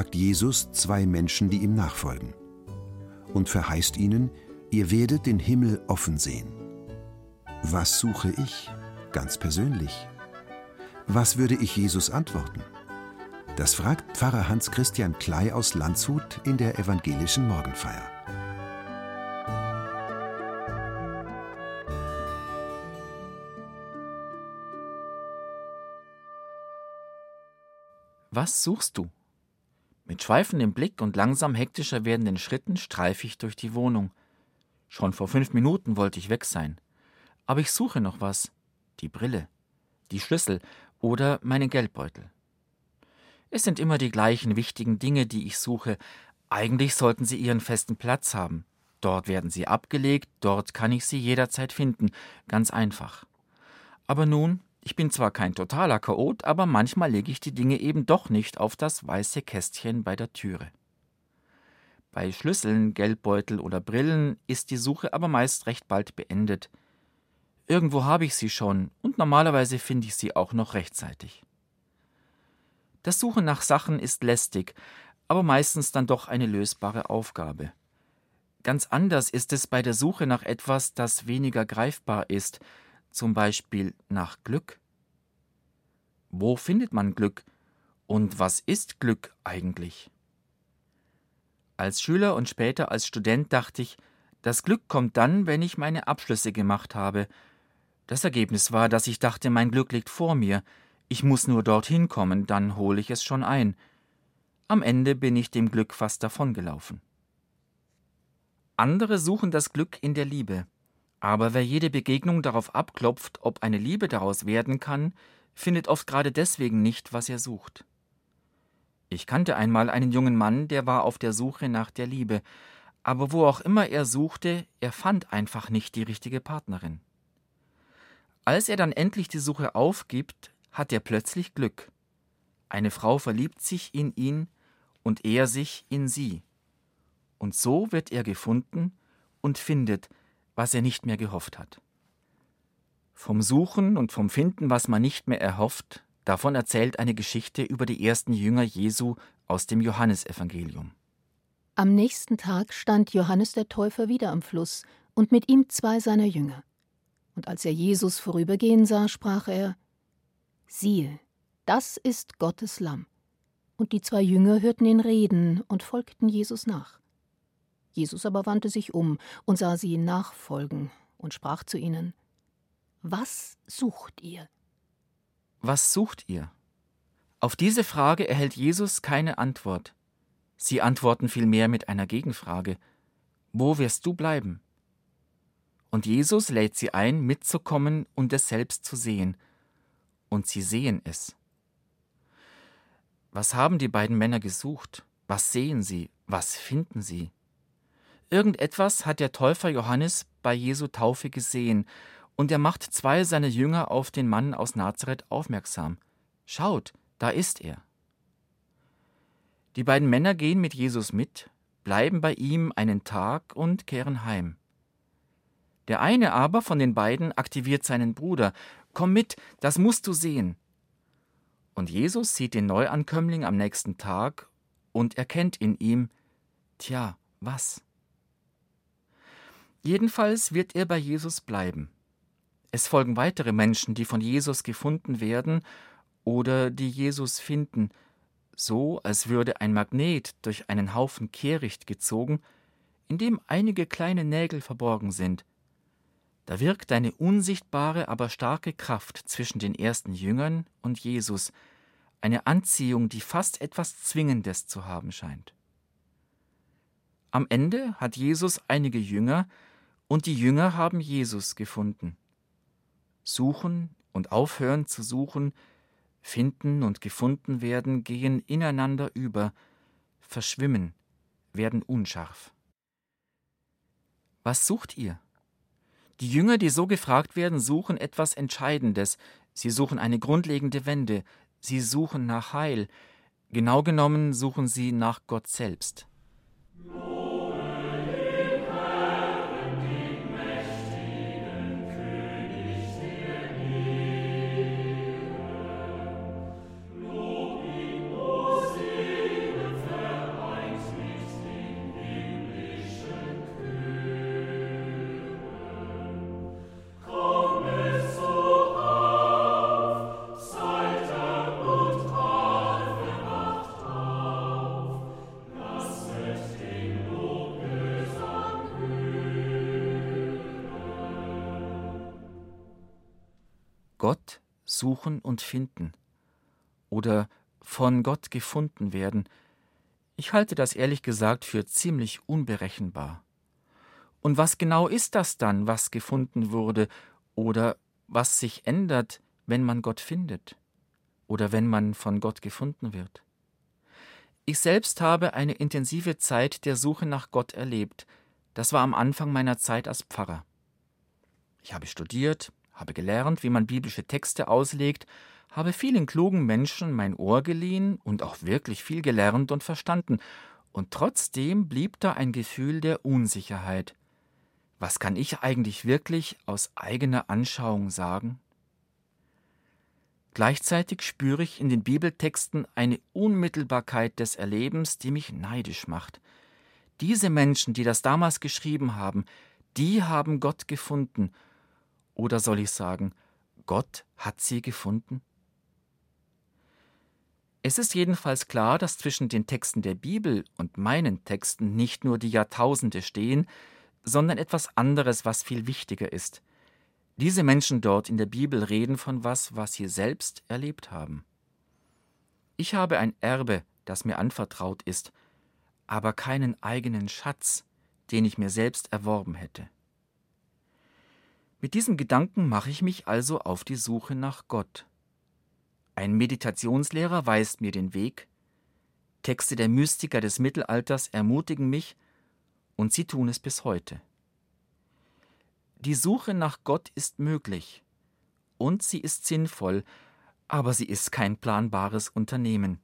fragt Jesus zwei Menschen, die ihm nachfolgen. Und verheißt ihnen, ihr werdet den Himmel offen sehen. Was suche ich? Ganz persönlich. Was würde ich Jesus antworten? Das fragt Pfarrer Hans Christian Klei aus Landshut in der evangelischen Morgenfeier. Was suchst du? Mit schweifendem Blick und langsam hektischer werdenden Schritten streife ich durch die Wohnung. Schon vor fünf Minuten wollte ich weg sein. Aber ich suche noch was. Die Brille, die Schlüssel oder meinen Geldbeutel. Es sind immer die gleichen wichtigen Dinge, die ich suche. Eigentlich sollten sie ihren festen Platz haben. Dort werden sie abgelegt, dort kann ich sie jederzeit finden. Ganz einfach. Aber nun ich bin zwar kein totaler Chaot, aber manchmal lege ich die Dinge eben doch nicht auf das weiße Kästchen bei der Türe. Bei Schlüsseln, Geldbeutel oder Brillen ist die Suche aber meist recht bald beendet. Irgendwo habe ich sie schon und normalerweise finde ich sie auch noch rechtzeitig. Das Suchen nach Sachen ist lästig, aber meistens dann doch eine lösbare Aufgabe. Ganz anders ist es bei der Suche nach etwas, das weniger greifbar ist, zum Beispiel nach Glück? Wo findet man Glück und was ist Glück eigentlich? Als Schüler und später als Student dachte ich, das Glück kommt dann, wenn ich meine Abschlüsse gemacht habe. Das Ergebnis war, dass ich dachte, mein Glück liegt vor mir, ich muss nur dorthin kommen, dann hole ich es schon ein. Am Ende bin ich dem Glück fast davongelaufen. Andere suchen das Glück in der Liebe. Aber wer jede Begegnung darauf abklopft, ob eine Liebe daraus werden kann, findet oft gerade deswegen nicht, was er sucht. Ich kannte einmal einen jungen Mann, der war auf der Suche nach der Liebe, aber wo auch immer er suchte, er fand einfach nicht die richtige Partnerin. Als er dann endlich die Suche aufgibt, hat er plötzlich Glück. Eine Frau verliebt sich in ihn und er sich in sie. Und so wird er gefunden und findet, was er nicht mehr gehofft hat. Vom Suchen und vom Finden, was man nicht mehr erhofft, davon erzählt eine Geschichte über die ersten Jünger Jesu aus dem Johannesevangelium. Am nächsten Tag stand Johannes der Täufer wieder am Fluss und mit ihm zwei seiner Jünger. Und als er Jesus vorübergehen sah, sprach er: Siehe, das ist Gottes Lamm. Und die zwei Jünger hörten ihn reden und folgten Jesus nach. Jesus aber wandte sich um und sah sie nachfolgen und sprach zu ihnen Was sucht ihr? Was sucht ihr? Auf diese Frage erhält Jesus keine Antwort. Sie antworten vielmehr mit einer Gegenfrage Wo wirst du bleiben? Und Jesus lädt sie ein, mitzukommen und es selbst zu sehen. Und sie sehen es. Was haben die beiden Männer gesucht? Was sehen sie? Was finden sie? Irgendetwas hat der Täufer Johannes bei Jesu Taufe gesehen, und er macht zwei seiner Jünger auf den Mann aus Nazareth aufmerksam. Schaut, da ist er. Die beiden Männer gehen mit Jesus mit, bleiben bei ihm einen Tag und kehren heim. Der eine aber von den beiden aktiviert seinen Bruder. Komm mit, das musst du sehen. Und Jesus sieht den Neuankömmling am nächsten Tag und erkennt in ihm, tja, was? Jedenfalls wird er bei Jesus bleiben. Es folgen weitere Menschen, die von Jesus gefunden werden oder die Jesus finden, so als würde ein Magnet durch einen Haufen Kehricht gezogen, in dem einige kleine Nägel verborgen sind. Da wirkt eine unsichtbare, aber starke Kraft zwischen den ersten Jüngern und Jesus, eine Anziehung, die fast etwas Zwingendes zu haben scheint. Am Ende hat Jesus einige Jünger, und die Jünger haben Jesus gefunden. Suchen und aufhören zu suchen, Finden und gefunden werden gehen ineinander über, verschwimmen, werden unscharf. Was sucht ihr? Die Jünger, die so gefragt werden, suchen etwas Entscheidendes, sie suchen eine grundlegende Wende, sie suchen nach Heil, genau genommen suchen sie nach Gott selbst. Gott suchen und finden oder von Gott gefunden werden, ich halte das ehrlich gesagt für ziemlich unberechenbar. Und was genau ist das dann, was gefunden wurde oder was sich ändert, wenn man Gott findet oder wenn man von Gott gefunden wird? Ich selbst habe eine intensive Zeit der Suche nach Gott erlebt. Das war am Anfang meiner Zeit als Pfarrer. Ich habe studiert, habe gelernt, wie man biblische Texte auslegt, habe vielen klugen Menschen mein Ohr geliehen und auch wirklich viel gelernt und verstanden, und trotzdem blieb da ein Gefühl der Unsicherheit. Was kann ich eigentlich wirklich aus eigener Anschauung sagen? Gleichzeitig spüre ich in den Bibeltexten eine Unmittelbarkeit des Erlebens, die mich neidisch macht. Diese Menschen, die das damals geschrieben haben, die haben Gott gefunden oder soll ich sagen, Gott hat sie gefunden? Es ist jedenfalls klar, dass zwischen den Texten der Bibel und meinen Texten nicht nur die Jahrtausende stehen, sondern etwas anderes, was viel wichtiger ist. Diese Menschen dort in der Bibel reden von was, was sie selbst erlebt haben. Ich habe ein Erbe, das mir anvertraut ist, aber keinen eigenen Schatz, den ich mir selbst erworben hätte. Mit diesem Gedanken mache ich mich also auf die Suche nach Gott. Ein Meditationslehrer weist mir den Weg, Texte der Mystiker des Mittelalters ermutigen mich, und sie tun es bis heute. Die Suche nach Gott ist möglich, und sie ist sinnvoll, aber sie ist kein planbares Unternehmen.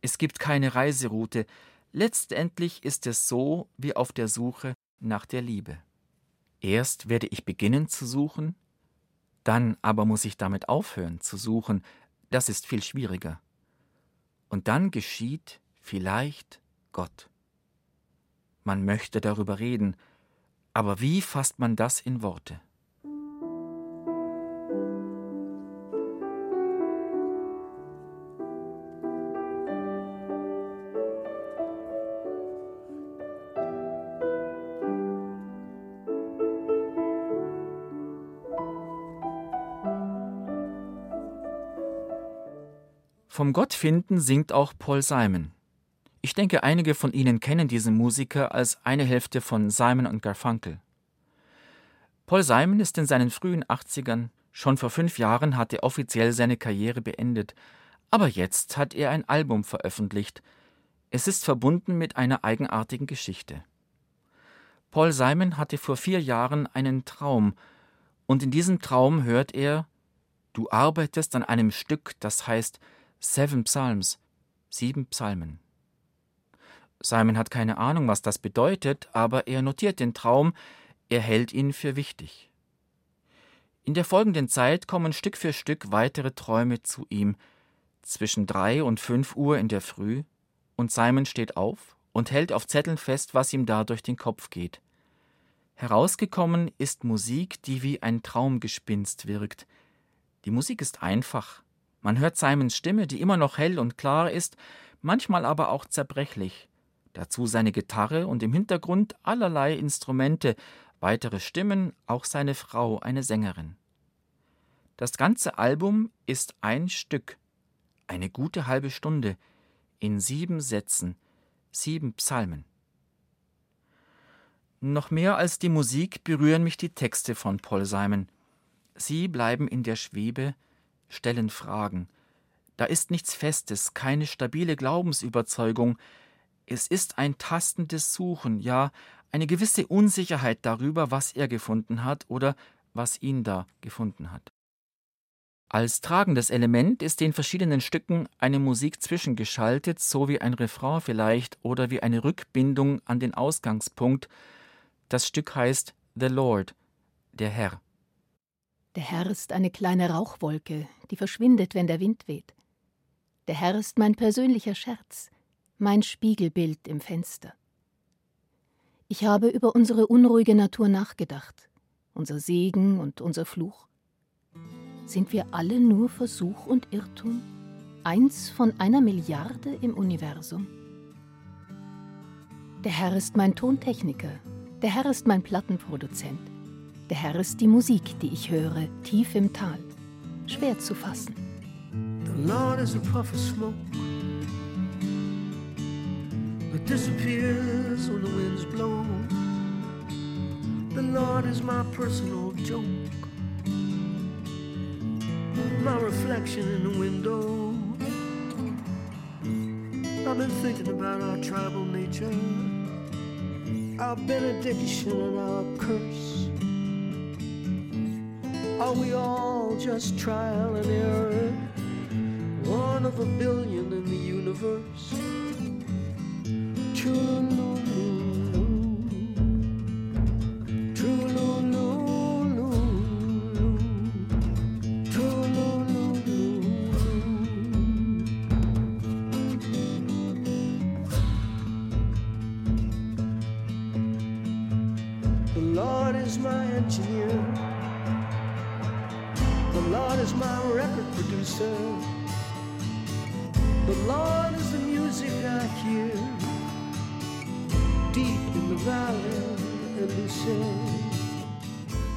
Es gibt keine Reiseroute, letztendlich ist es so wie auf der Suche nach der Liebe. Erst werde ich beginnen zu suchen, dann aber muss ich damit aufhören zu suchen, das ist viel schwieriger. Und dann geschieht vielleicht Gott. Man möchte darüber reden, aber wie fasst man das in Worte? Vom Gottfinden singt auch Paul Simon. Ich denke, einige von Ihnen kennen diesen Musiker als eine Hälfte von Simon und Garfunkel. Paul Simon ist in seinen frühen 80ern, schon vor fünf Jahren hat er offiziell seine Karriere beendet, aber jetzt hat er ein Album veröffentlicht. Es ist verbunden mit einer eigenartigen Geschichte. Paul Simon hatte vor vier Jahren einen Traum, und in diesem Traum hört er, du arbeitest an einem Stück, das heißt Seven Psalms, sieben Psalmen. Simon hat keine Ahnung, was das bedeutet, aber er notiert den Traum, er hält ihn für wichtig. In der folgenden Zeit kommen Stück für Stück weitere Träume zu ihm, zwischen drei und fünf Uhr in der Früh, und Simon steht auf und hält auf Zetteln fest, was ihm da durch den Kopf geht. Herausgekommen ist Musik, die wie ein Traumgespinst wirkt. Die Musik ist einfach, man hört Simons Stimme, die immer noch hell und klar ist, manchmal aber auch zerbrechlich. Dazu seine Gitarre und im Hintergrund allerlei Instrumente, weitere Stimmen, auch seine Frau, eine Sängerin. Das ganze Album ist ein Stück, eine gute halbe Stunde, in sieben Sätzen, sieben Psalmen. Noch mehr als die Musik berühren mich die Texte von Paul Simon. Sie bleiben in der Schwebe, stellen Fragen, Da ist nichts Festes, keine stabile Glaubensüberzeugung. Es ist ein tastendes Suchen, ja, eine gewisse Unsicherheit darüber, was er gefunden hat oder was ihn da gefunden hat. Als tragendes Element ist den verschiedenen Stücken eine Musik zwischengeschaltet, so wie ein Refrain vielleicht oder wie eine Rückbindung an den Ausgangspunkt. Das Stück heißt The Lord, der Herr. Der Herr ist eine kleine Rauchwolke, die verschwindet, wenn der Wind weht. Der Herr ist mein persönlicher Scherz, mein Spiegelbild im Fenster. Ich habe über unsere unruhige Natur nachgedacht, unser Segen und unser Fluch. Sind wir alle nur Versuch und Irrtum? Eins von einer Milliarde im Universum? Der Herr ist mein Tontechniker, der Herr ist mein Plattenproduzent, der Herr ist die Musik, die ich höre, tief im Tal, schwer zu fassen. The Lord is a puff of smoke that disappears when the winds blow. The Lord is my personal joke. my reflection in the window. I've been thinking about our tribal nature, our benediction and our curse. Are we all just trial and error? One of a billion in the universe. True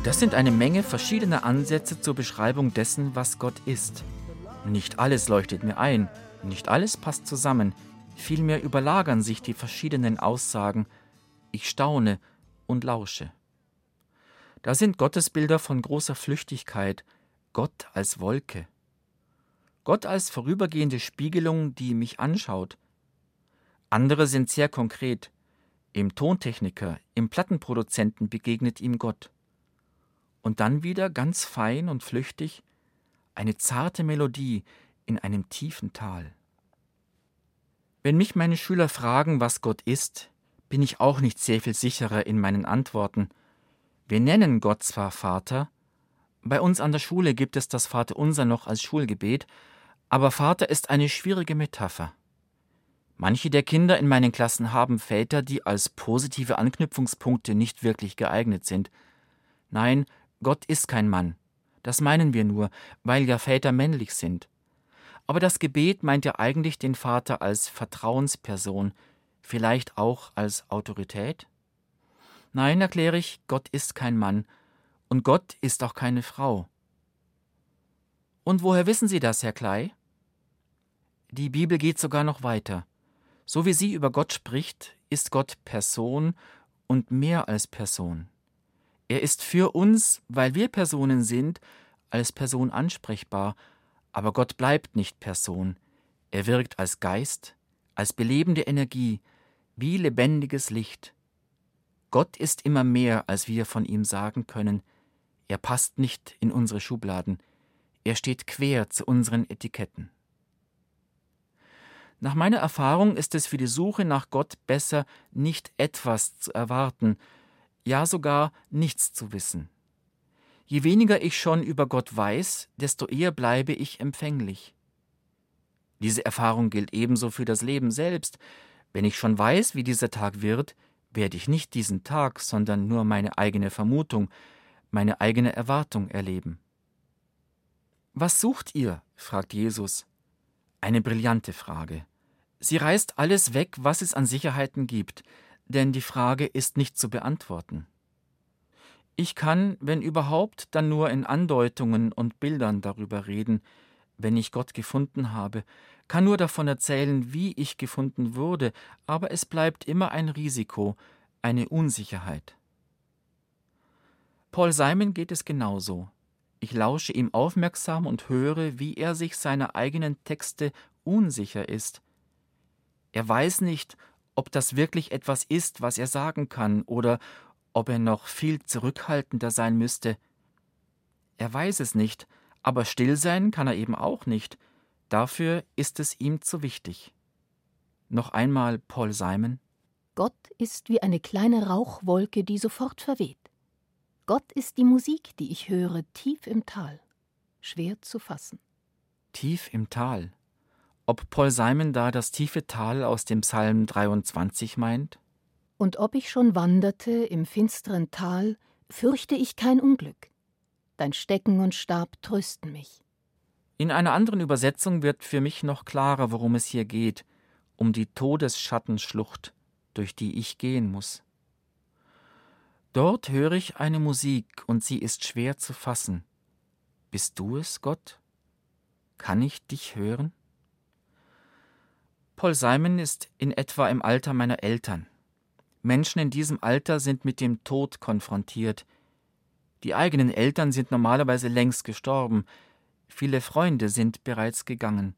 Das sind eine Menge verschiedener Ansätze zur Beschreibung dessen, was Gott ist. Nicht alles leuchtet mir ein, nicht alles passt zusammen, vielmehr überlagern sich die verschiedenen Aussagen. Ich staune und lausche. Da sind Gottesbilder von großer Flüchtigkeit, Gott als Wolke. Gott als vorübergehende Spiegelung, die mich anschaut. Andere sind sehr konkret. Im Tontechniker, im Plattenproduzenten begegnet ihm Gott und dann wieder ganz fein und flüchtig eine zarte Melodie in einem tiefen Tal. Wenn mich meine Schüler fragen, was Gott ist, bin ich auch nicht sehr viel sicherer in meinen Antworten. Wir nennen Gott zwar Vater, bei uns an der Schule gibt es das Vaterunser noch als Schulgebet, aber Vater ist eine schwierige Metapher. Manche der Kinder in meinen Klassen haben Väter, die als positive Anknüpfungspunkte nicht wirklich geeignet sind. Nein, Gott ist kein Mann. Das meinen wir nur, weil ja Väter männlich sind. Aber das Gebet meint ja eigentlich den Vater als Vertrauensperson, vielleicht auch als Autorität? Nein, erkläre ich, Gott ist kein Mann und Gott ist auch keine Frau. Und woher wissen Sie das, Herr Klei? Die Bibel geht sogar noch weiter. So wie sie über Gott spricht, ist Gott Person und mehr als Person. Er ist für uns, weil wir Personen sind, als Person ansprechbar, aber Gott bleibt nicht Person. Er wirkt als Geist, als belebende Energie, wie lebendiges Licht. Gott ist immer mehr, als wir von ihm sagen können. Er passt nicht in unsere Schubladen. Er steht quer zu unseren Etiketten. Nach meiner Erfahrung ist es für die Suche nach Gott besser, nicht etwas zu erwarten, ja sogar nichts zu wissen. Je weniger ich schon über Gott weiß, desto eher bleibe ich empfänglich. Diese Erfahrung gilt ebenso für das Leben selbst. Wenn ich schon weiß, wie dieser Tag wird, werde ich nicht diesen Tag, sondern nur meine eigene Vermutung, meine eigene Erwartung erleben. Was sucht ihr? fragt Jesus. Eine brillante Frage. Sie reißt alles weg, was es an Sicherheiten gibt, denn die Frage ist nicht zu beantworten. Ich kann, wenn überhaupt, dann nur in Andeutungen und Bildern darüber reden, wenn ich Gott gefunden habe, kann nur davon erzählen, wie ich gefunden wurde, aber es bleibt immer ein Risiko, eine Unsicherheit. Paul Simon geht es genauso. Ich lausche ihm aufmerksam und höre, wie er sich seiner eigenen Texte unsicher ist. Er weiß nicht, ob das wirklich etwas ist, was er sagen kann, oder ob er noch viel zurückhaltender sein müsste. Er weiß es nicht, aber still sein kann er eben auch nicht. Dafür ist es ihm zu wichtig. Noch einmal Paul Simon. Gott ist wie eine kleine Rauchwolke, die sofort verweht. Gott ist die Musik, die ich höre, tief im Tal. Schwer zu fassen. Tief im Tal. Ob Paul Simon da das tiefe Tal aus dem Psalm 23 meint? Und ob ich schon wanderte im finsteren Tal, fürchte ich kein Unglück. Dein Stecken und Stab trösten mich. In einer anderen Übersetzung wird für mich noch klarer, worum es hier geht, um die Todesschattenschlucht, durch die ich gehen muss. Dort höre ich eine Musik, und sie ist schwer zu fassen. Bist du es, Gott? Kann ich dich hören? Paul Simon ist in etwa im Alter meiner Eltern. Menschen in diesem Alter sind mit dem Tod konfrontiert. Die eigenen Eltern sind normalerweise längst gestorben, viele Freunde sind bereits gegangen.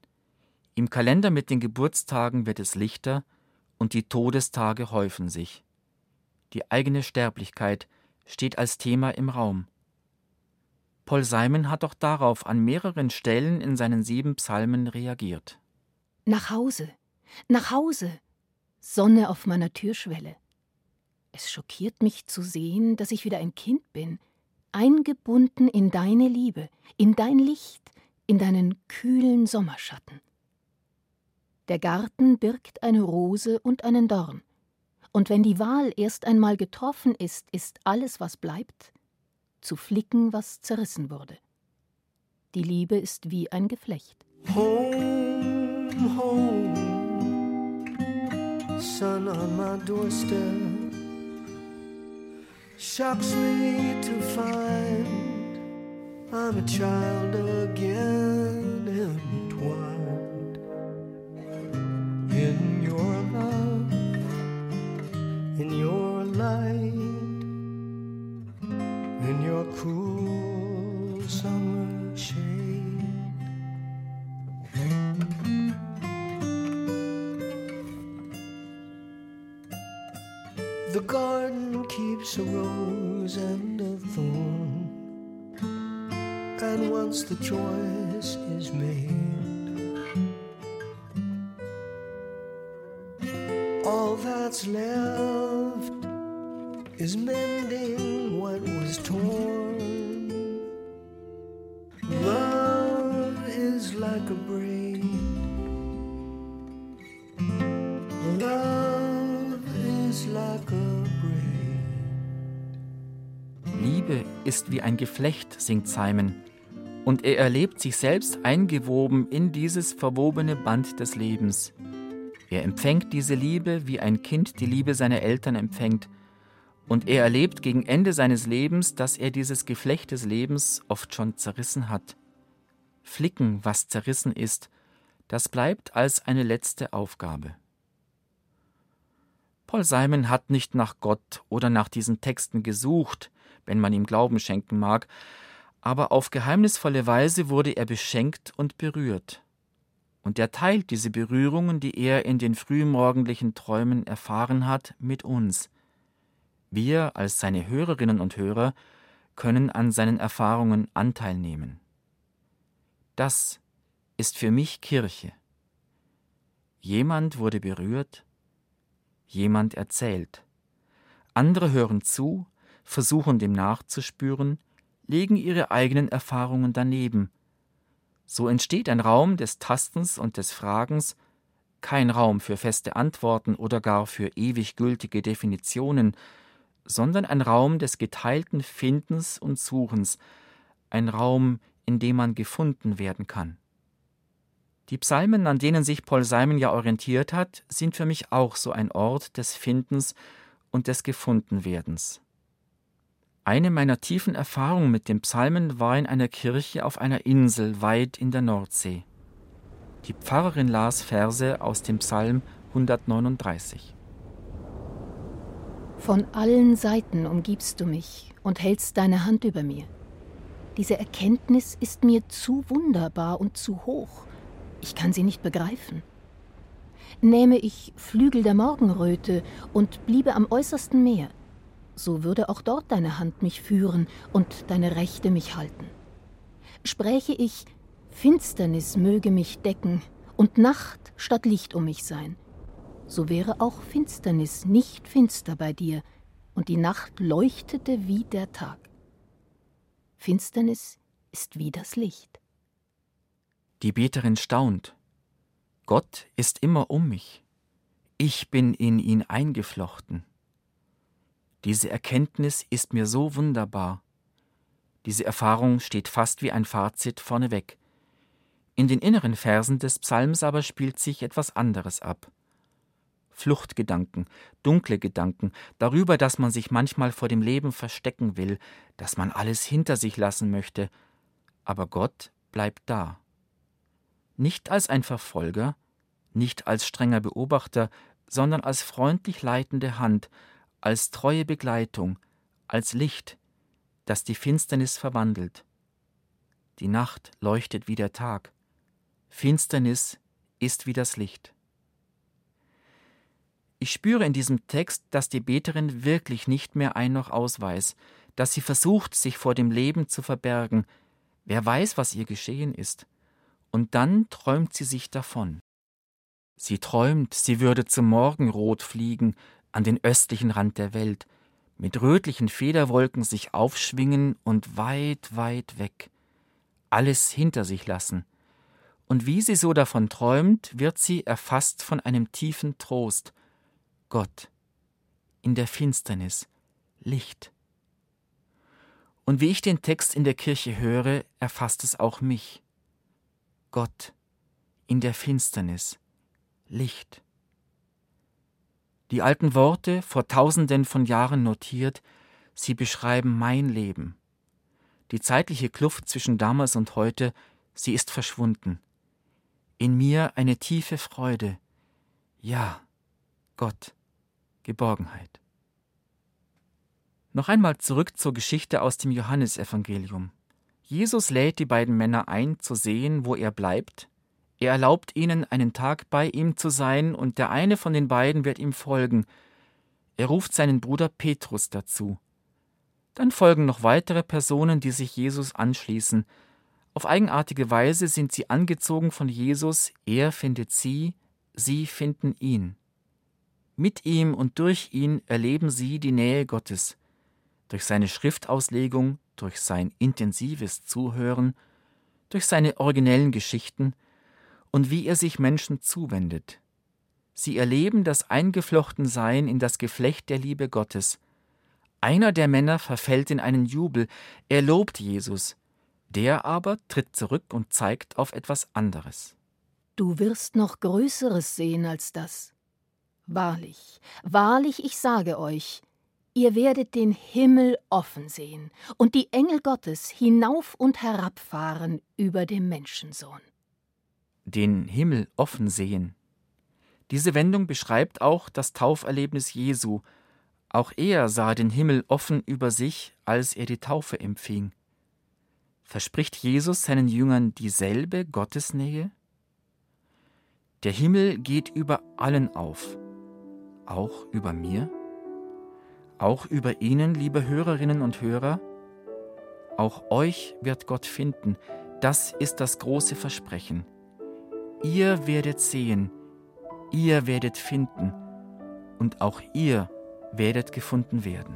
Im Kalender mit den Geburtstagen wird es lichter und die Todestage häufen sich. Die eigene Sterblichkeit steht als Thema im Raum. Paul Simon hat auch darauf an mehreren Stellen in seinen sieben Psalmen reagiert. Nach Hause, nach Hause, Sonne auf meiner Türschwelle. Es schockiert mich zu sehen, dass ich wieder ein Kind bin, eingebunden in deine Liebe, in dein Licht, in deinen kühlen Sommerschatten. Der Garten birgt eine Rose und einen Dorn. Und wenn die Wahl erst einmal getroffen ist, ist alles, was bleibt, zu flicken, was zerrissen wurde. Die Liebe ist wie ein Geflecht. Home, home, sun on my doorstep. Shocks me to find I'm a child again entwined choice is made. all that's left is mending what was torn. Love is like a braid. Liebe ist wie ein Geflecht, singt Simon. Und er erlebt sich selbst eingewoben in dieses verwobene Band des Lebens. Er empfängt diese Liebe, wie ein Kind die Liebe seiner Eltern empfängt, und er erlebt gegen Ende seines Lebens, dass er dieses Geflecht des Lebens oft schon zerrissen hat. Flicken, was zerrissen ist, das bleibt als eine letzte Aufgabe. Paul Simon hat nicht nach Gott oder nach diesen Texten gesucht, wenn man ihm Glauben schenken mag, aber auf geheimnisvolle Weise wurde er beschenkt und berührt und er teilt diese Berührungen, die er in den frühmorgendlichen Träumen erfahren hat, mit uns. Wir als seine Hörerinnen und Hörer können an seinen Erfahrungen Anteil nehmen. Das ist für mich Kirche. Jemand wurde berührt, jemand erzählt. Andere hören zu, versuchen dem nachzuspüren, legen ihre eigenen Erfahrungen daneben – so entsteht ein Raum des Tastens und des Fragens, kein Raum für feste Antworten oder gar für ewig gültige Definitionen, sondern ein Raum des geteilten Findens und Suchens, ein Raum, in dem man gefunden werden kann. Die Psalmen, an denen sich Paul Simon ja orientiert hat, sind für mich auch so ein Ort des Findens und des Gefundenwerdens. Eine meiner tiefen Erfahrungen mit den Psalmen war in einer Kirche auf einer Insel weit in der Nordsee. Die Pfarrerin las Verse aus dem Psalm 139. Von allen Seiten umgibst du mich und hältst deine Hand über mir. Diese Erkenntnis ist mir zu wunderbar und zu hoch. Ich kann sie nicht begreifen. Nähme ich Flügel der Morgenröte und bliebe am äußersten Meer, so würde auch dort deine Hand mich führen und deine Rechte mich halten. Spräche ich, Finsternis möge mich decken und Nacht statt Licht um mich sein, so wäre auch Finsternis nicht finster bei dir, und die Nacht leuchtete wie der Tag. Finsternis ist wie das Licht. Die Beterin staunt. Gott ist immer um mich. Ich bin in ihn eingeflochten. Diese Erkenntnis ist mir so wunderbar. Diese Erfahrung steht fast wie ein Fazit vorneweg. In den inneren Versen des Psalms aber spielt sich etwas anderes ab. Fluchtgedanken, dunkle Gedanken, darüber, dass man sich manchmal vor dem Leben verstecken will, dass man alles hinter sich lassen möchte, aber Gott bleibt da. Nicht als ein Verfolger, nicht als strenger Beobachter, sondern als freundlich leitende Hand, als treue Begleitung, als Licht, das die Finsternis verwandelt. Die Nacht leuchtet wie der Tag, Finsternis ist wie das Licht. Ich spüre in diesem Text, dass die Beterin wirklich nicht mehr ein noch aus weiß, dass sie versucht, sich vor dem Leben zu verbergen. Wer weiß, was ihr geschehen ist. Und dann träumt sie sich davon. Sie träumt, sie würde zum Morgenrot fliegen, an den östlichen Rand der Welt, mit rötlichen Federwolken sich aufschwingen und weit, weit weg, alles hinter sich lassen. Und wie sie so davon träumt, wird sie erfasst von einem tiefen Trost, Gott, in der Finsternis, Licht. Und wie ich den Text in der Kirche höre, erfasst es auch mich. Gott, in der Finsternis, Licht. Die alten Worte, vor tausenden von Jahren notiert, sie beschreiben mein Leben. Die zeitliche Kluft zwischen damals und heute, sie ist verschwunden. In mir eine tiefe Freude. Ja, Gott, Geborgenheit. Noch einmal zurück zur Geschichte aus dem Johannesevangelium. Jesus lädt die beiden Männer ein, zu sehen, wo er bleibt. Er erlaubt ihnen, einen Tag bei ihm zu sein, und der eine von den beiden wird ihm folgen. Er ruft seinen Bruder Petrus dazu. Dann folgen noch weitere Personen, die sich Jesus anschließen. Auf eigenartige Weise sind sie angezogen von Jesus, er findet sie, sie finden ihn. Mit ihm und durch ihn erleben sie die Nähe Gottes. Durch seine Schriftauslegung, durch sein intensives Zuhören, durch seine originellen Geschichten und wie er sich Menschen zuwendet. Sie erleben das Eingeflochtensein in das Geflecht der Liebe Gottes. Einer der Männer verfällt in einen Jubel, er lobt Jesus, der aber tritt zurück und zeigt auf etwas anderes. Du wirst noch Größeres sehen als das. Wahrlich, wahrlich, ich sage euch, ihr werdet den Himmel offen sehen und die Engel Gottes hinauf und herabfahren über dem Menschensohn. Den Himmel offen sehen. Diese Wendung beschreibt auch das Tauferlebnis Jesu. Auch er sah den Himmel offen über sich, als er die Taufe empfing. Verspricht Jesus seinen Jüngern dieselbe Gottesnähe? Der Himmel geht über allen auf auch über mir? Auch über Ihnen, liebe Hörerinnen und Hörer? Auch euch wird Gott finden, das ist das große Versprechen. Ihr werdet sehen, ihr werdet finden und auch ihr werdet gefunden werden.